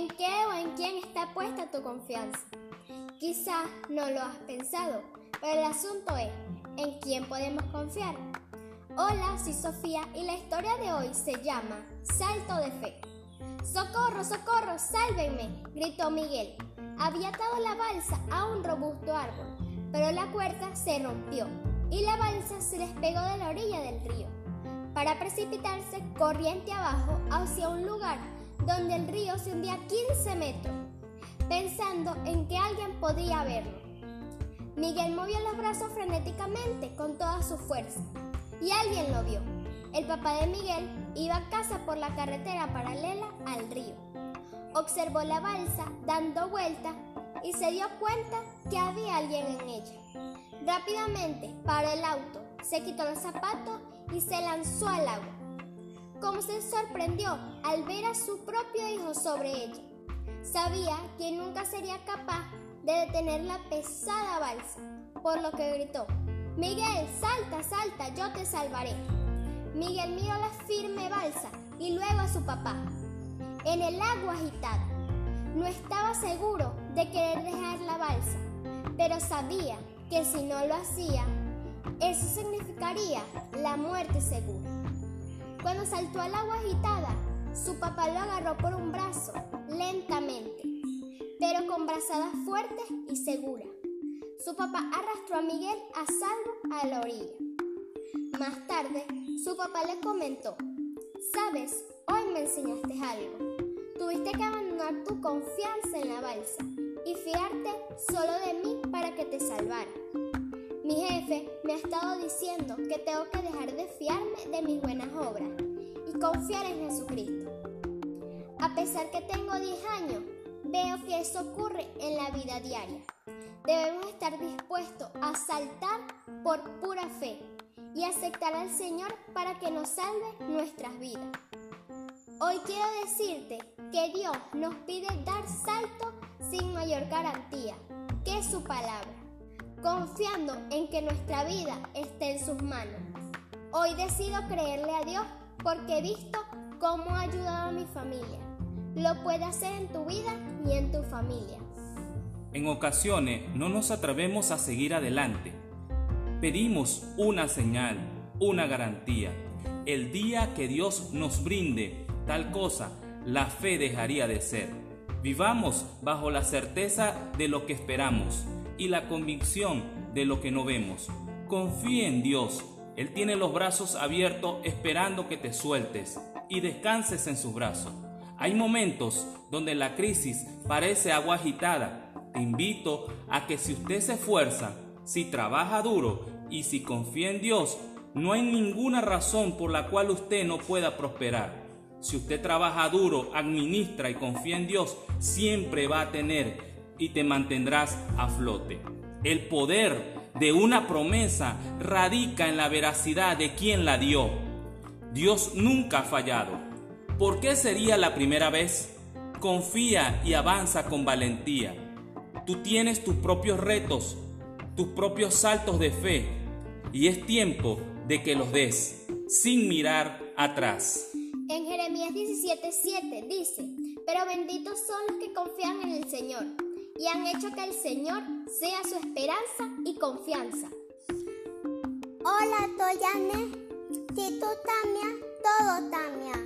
¿En qué o en quién está puesta tu confianza? Quizás no lo has pensado, pero el asunto es, ¿en quién podemos confiar? Hola, soy Sofía y la historia de hoy se llama Salto de Fe. ¡Socorro, socorro, sálvenme! gritó Miguel. Había atado la balsa a un robusto árbol, pero la cuerda se rompió y la balsa se despegó de la orilla del río, para precipitarse corriente abajo hacia un lugar donde el río se hundía 15 metros, pensando en que alguien podría verlo. Miguel movió los brazos frenéticamente con toda su fuerza y alguien lo vio. El papá de Miguel iba a casa por la carretera paralela al río. Observó la balsa dando vueltas y se dio cuenta que había alguien en ella. Rápidamente paró el auto, se quitó los zapatos y se lanzó al agua. Como se sorprendió al ver a su propio hijo sobre ella. Sabía que nunca sería capaz de detener la pesada balsa, por lo que gritó, Miguel, salta, salta, yo te salvaré. Miguel miró la firme balsa y luego a su papá. En el agua agitada. No estaba seguro de querer dejar la balsa, pero sabía que si no lo hacía, eso significaría la muerte segura. Cuando saltó al agua agitada, su papá lo agarró por un brazo, lentamente, pero con brazadas fuertes y seguras. Su papá arrastró a Miguel a salvo a la orilla. Más tarde, su papá le comentó, sabes, hoy me enseñaste algo. Tuviste que abandonar tu confianza en la balsa y fiarte solo de mí para que te salvara. Mi jefe me ha estado diciendo que tengo que dejar de fiarme de mis buenas obras y confiar en Jesucristo. A pesar que tengo 10 años, veo que eso ocurre en la vida diaria. Debemos estar dispuestos a saltar por pura fe y aceptar al Señor para que nos salve nuestras vidas. Hoy quiero decirte que Dios nos pide dar salto sin mayor garantía que su palabra, confiando en que nuestra vida esté en sus manos. Hoy decido creerle a Dios porque he visto cómo ha ayudado a mi familia. Lo puede hacer en tu vida y en tu familia. En ocasiones no nos atrevemos a seguir adelante. Pedimos una señal, una garantía. El día que Dios nos brinde tal cosa, la fe dejaría de ser. Vivamos bajo la certeza de lo que esperamos y la convicción de lo que no vemos. Confíe en Dios. Él tiene los brazos abiertos esperando que te sueltes y descanses en sus brazos. Hay momentos donde la crisis parece agua agitada te invito a que si usted se esfuerza, si trabaja duro y si confía en Dios, no hay ninguna razón por la cual usted no pueda prosperar. Si usted trabaja duro, administra y confía en Dios, siempre va a tener y te mantendrás a flote. El poder de una promesa radica en la veracidad de quien la dio. Dios nunca ha fallado. ¿Por qué sería la primera vez? Confía y avanza con valentía. Tú tienes tus propios retos, tus propios saltos de fe y es tiempo de que los des sin mirar atrás. En Jeremías 17:7 dice, pero benditos son los que confían en el Señor y han hecho que el Señor sea su esperanza y confianza. Hola, Toyane. Si tú también, todo también.